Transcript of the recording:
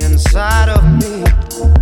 inside of me.